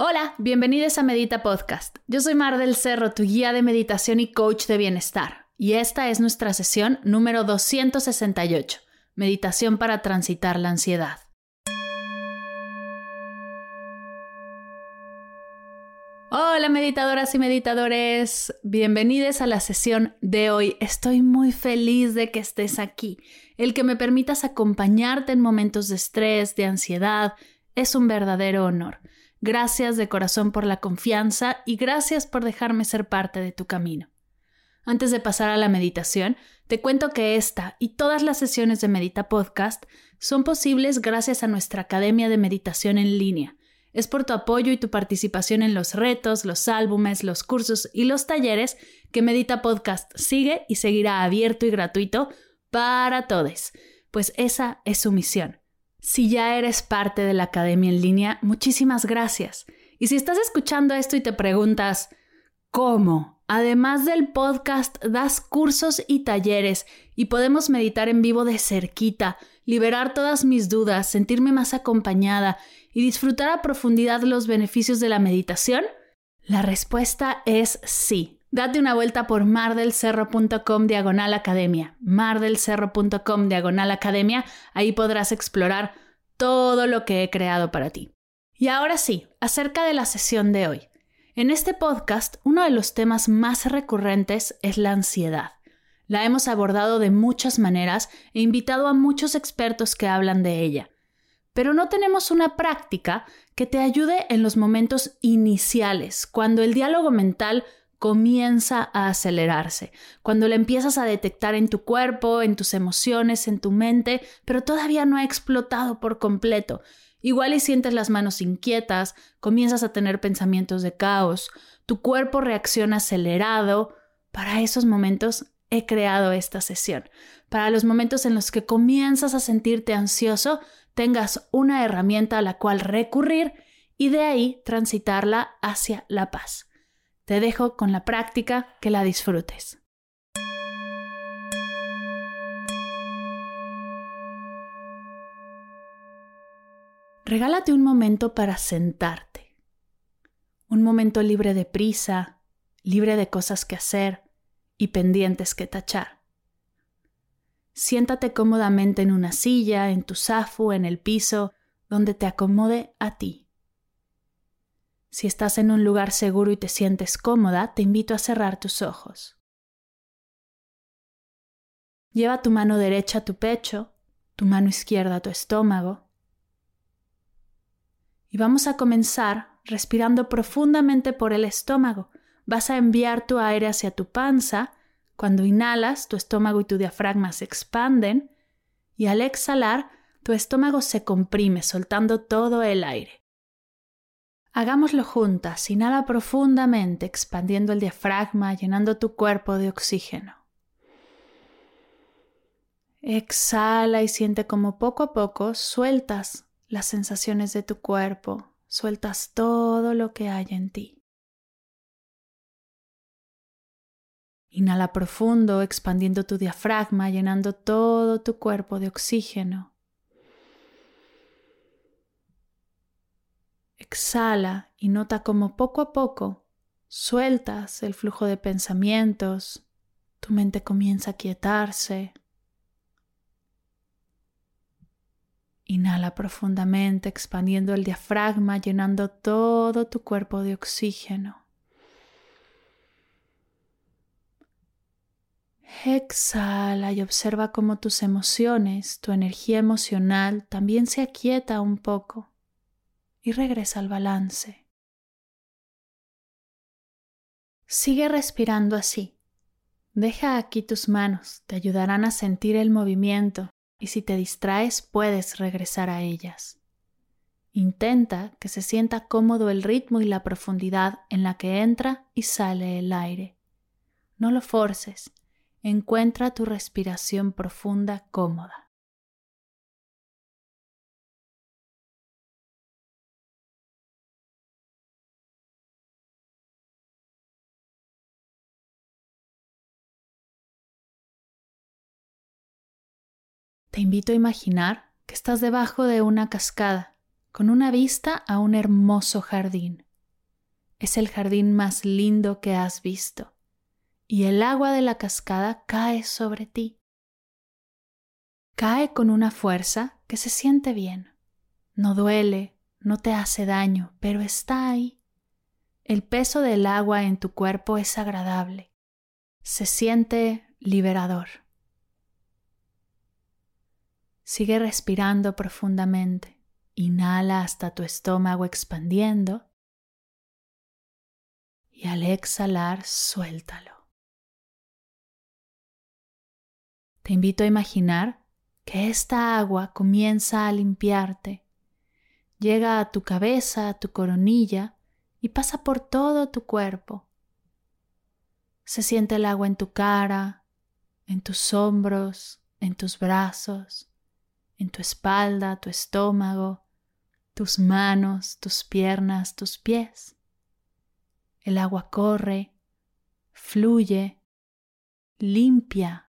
Hola, bienvenidos a Medita Podcast. Yo soy Mar del Cerro, tu guía de meditación y coach de bienestar. Y esta es nuestra sesión número 268, Meditación para transitar la ansiedad. Hola meditadoras y meditadores, bienvenidos a la sesión de hoy. Estoy muy feliz de que estés aquí. El que me permitas acompañarte en momentos de estrés, de ansiedad, es un verdadero honor. Gracias de corazón por la confianza y gracias por dejarme ser parte de tu camino. Antes de pasar a la meditación, te cuento que esta y todas las sesiones de Medita Podcast son posibles gracias a nuestra Academia de Meditación en línea es por tu apoyo y tu participación en los retos, los álbumes, los cursos y los talleres que Medita Podcast sigue y seguirá abierto y gratuito para todos, pues esa es su misión. Si ya eres parte de la academia en línea, muchísimas gracias. Y si estás escuchando esto y te preguntas, ¿cómo? Además del podcast, das cursos y talleres y podemos meditar en vivo de cerquita, liberar todas mis dudas, sentirme más acompañada y disfrutar a profundidad los beneficios de la meditación? La respuesta es sí. Date una vuelta por mardelcerro.com diagonal academia. mardelcerro.com diagonal academia. Ahí podrás explorar todo lo que he creado para ti. Y ahora sí, acerca de la sesión de hoy. En este podcast, uno de los temas más recurrentes es la ansiedad. La hemos abordado de muchas maneras e invitado a muchos expertos que hablan de ella pero no tenemos una práctica que te ayude en los momentos iniciales, cuando el diálogo mental comienza a acelerarse, cuando lo empiezas a detectar en tu cuerpo, en tus emociones, en tu mente, pero todavía no ha explotado por completo. Igual y sientes las manos inquietas, comienzas a tener pensamientos de caos, tu cuerpo reacciona acelerado. Para esos momentos he creado esta sesión. Para los momentos en los que comienzas a sentirte ansioso, tengas una herramienta a la cual recurrir y de ahí transitarla hacia la paz. Te dejo con la práctica, que la disfrutes. Regálate un momento para sentarte. Un momento libre de prisa, libre de cosas que hacer y pendientes que tachar. Siéntate cómodamente en una silla, en tu zafu, en el piso, donde te acomode a ti. Si estás en un lugar seguro y te sientes cómoda, te invito a cerrar tus ojos. Lleva tu mano derecha a tu pecho, tu mano izquierda a tu estómago. Y vamos a comenzar respirando profundamente por el estómago. Vas a enviar tu aire hacia tu panza cuando inhalas, tu estómago y tu diafragma se expanden y al exhalar, tu estómago se comprime, soltando todo el aire. Hagámoslo juntas. Inhala profundamente, expandiendo el diafragma, llenando tu cuerpo de oxígeno. Exhala y siente como poco a poco sueltas las sensaciones de tu cuerpo, sueltas todo lo que hay en ti. Inhala profundo, expandiendo tu diafragma, llenando todo tu cuerpo de oxígeno. Exhala y nota cómo poco a poco sueltas el flujo de pensamientos, tu mente comienza a quietarse. Inhala profundamente, expandiendo el diafragma, llenando todo tu cuerpo de oxígeno. Exhala y observa cómo tus emociones, tu energía emocional también se aquieta un poco y regresa al balance. Sigue respirando así. Deja aquí tus manos, te ayudarán a sentir el movimiento y si te distraes puedes regresar a ellas. Intenta que se sienta cómodo el ritmo y la profundidad en la que entra y sale el aire. No lo forces, encuentra tu respiración profunda cómoda. Te invito a imaginar que estás debajo de una cascada, con una vista a un hermoso jardín. Es el jardín más lindo que has visto, y el agua de la cascada cae sobre ti. Cae con una fuerza que se siente bien. No duele, no te hace daño, pero está ahí. El peso del agua en tu cuerpo es agradable. Se siente liberador. Sigue respirando profundamente. Inhala hasta tu estómago expandiendo. Y al exhalar, suéltalo. Te invito a imaginar que esta agua comienza a limpiarte. Llega a tu cabeza, a tu coronilla y pasa por todo tu cuerpo. Se siente el agua en tu cara, en tus hombros, en tus brazos en tu espalda, tu estómago, tus manos, tus piernas, tus pies. El agua corre, fluye, limpia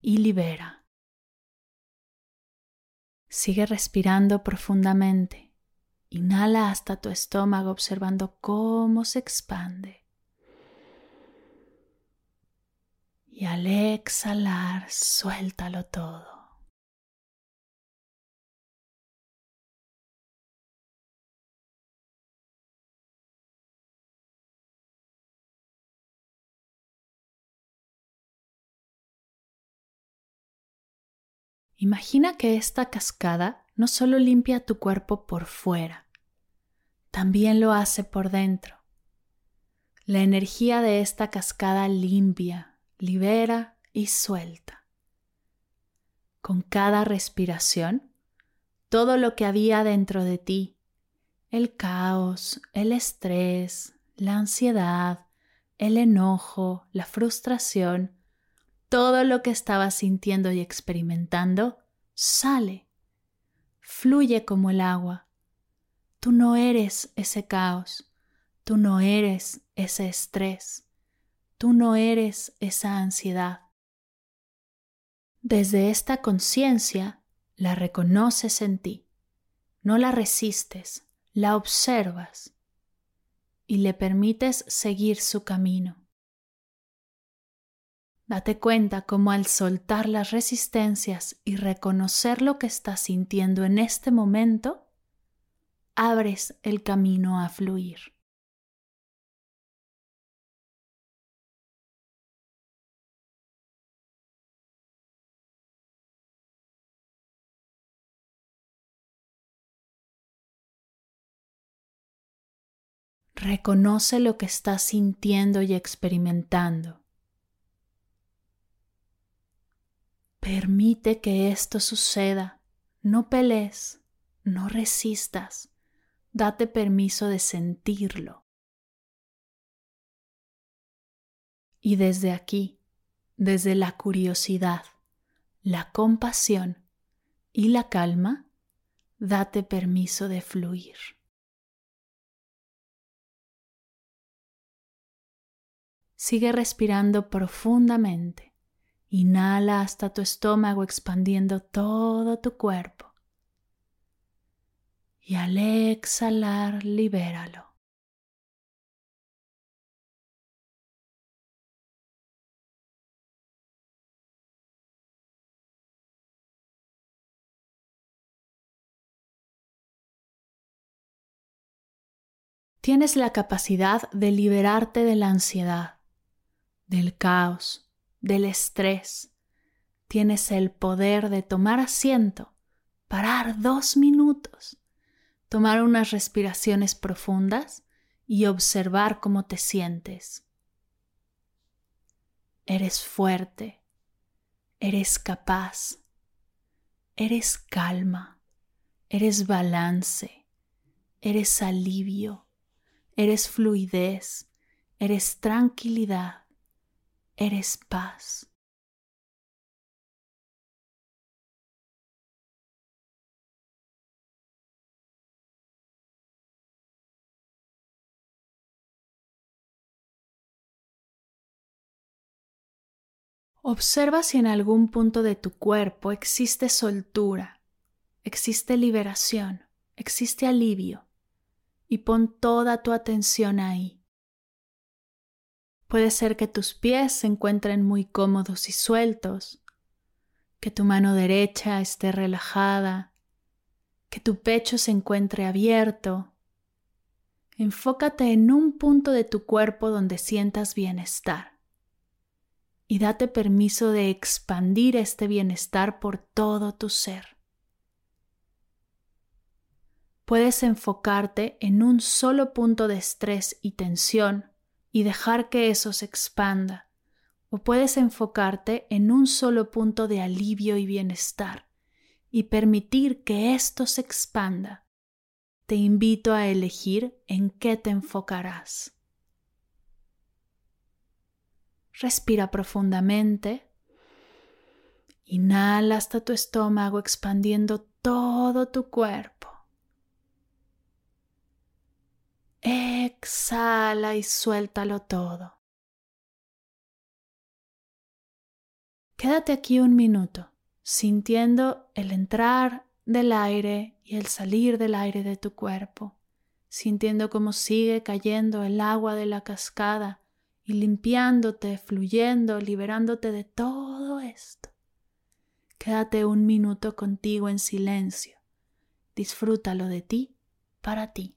y libera. Sigue respirando profundamente. Inhala hasta tu estómago observando cómo se expande. Y al exhalar, suéltalo todo. Imagina que esta cascada no solo limpia tu cuerpo por fuera, también lo hace por dentro. La energía de esta cascada limpia, libera y suelta. Con cada respiración, todo lo que había dentro de ti, el caos, el estrés, la ansiedad, el enojo, la frustración, todo lo que estabas sintiendo y experimentando sale, fluye como el agua. Tú no eres ese caos, tú no eres ese estrés, tú no eres esa ansiedad. Desde esta conciencia la reconoces en ti, no la resistes, la observas y le permites seguir su camino. Date cuenta cómo al soltar las resistencias y reconocer lo que estás sintiendo en este momento, abres el camino a fluir. Reconoce lo que estás sintiendo y experimentando. Permite que esto suceda. No pelees, no resistas. Date permiso de sentirlo. Y desde aquí, desde la curiosidad, la compasión y la calma, date permiso de fluir. Sigue respirando profundamente. Inhala hasta tu estómago expandiendo todo tu cuerpo. Y al exhalar, libéralo. Tienes la capacidad de liberarte de la ansiedad, del caos, del estrés. Tienes el poder de tomar asiento, parar dos minutos, tomar unas respiraciones profundas y observar cómo te sientes. Eres fuerte, eres capaz, eres calma, eres balance, eres alivio, eres fluidez, eres tranquilidad, eres paz. Observa si en algún punto de tu cuerpo existe soltura, existe liberación, existe alivio y pon toda tu atención ahí. Puede ser que tus pies se encuentren muy cómodos y sueltos, que tu mano derecha esté relajada, que tu pecho se encuentre abierto. Enfócate en un punto de tu cuerpo donde sientas bienestar y date permiso de expandir este bienestar por todo tu ser. Puedes enfocarte en un solo punto de estrés y tensión y dejar que eso se expanda, o puedes enfocarte en un solo punto de alivio y bienestar y permitir que esto se expanda. Te invito a elegir en qué te enfocarás. Respira profundamente. Inhala hasta tu estómago expandiendo todo tu cuerpo. Exhala y suéltalo todo. Quédate aquí un minuto, sintiendo el entrar del aire y el salir del aire de tu cuerpo, sintiendo cómo sigue cayendo el agua de la cascada y limpiándote, fluyendo, liberándote de todo esto. Quédate un minuto contigo en silencio. Disfrútalo de ti para ti.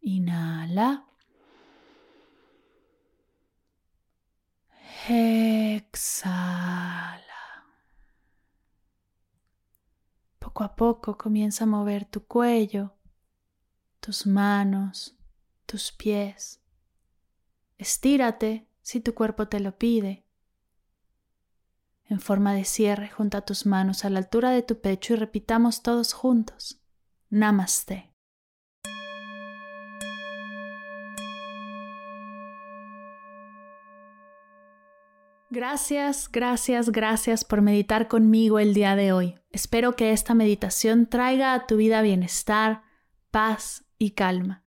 Inhala. Exhala. Poco a poco comienza a mover tu cuello, tus manos, tus pies. Estírate si tu cuerpo te lo pide. En forma de cierre, junta tus manos a la altura de tu pecho y repitamos todos juntos. Namaste. Gracias, gracias, gracias por meditar conmigo el día de hoy. Espero que esta meditación traiga a tu vida bienestar, paz y calma.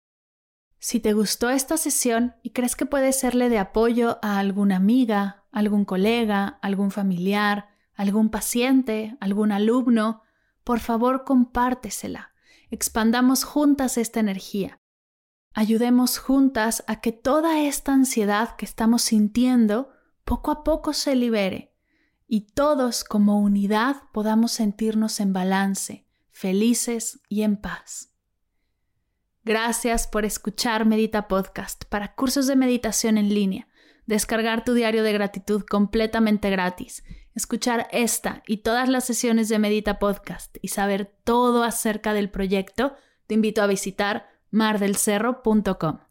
Si te gustó esta sesión y crees que puede serle de apoyo a alguna amiga, algún colega, algún familiar, algún paciente, algún alumno, por favor compártesela. Expandamos juntas esta energía. Ayudemos juntas a que toda esta ansiedad que estamos sintiendo poco a poco se libere y todos como unidad podamos sentirnos en balance, felices y en paz. Gracias por escuchar Medita Podcast para cursos de meditación en línea, descargar tu diario de gratitud completamente gratis, escuchar esta y todas las sesiones de Medita Podcast y saber todo acerca del proyecto, te invito a visitar mardelcerro.com.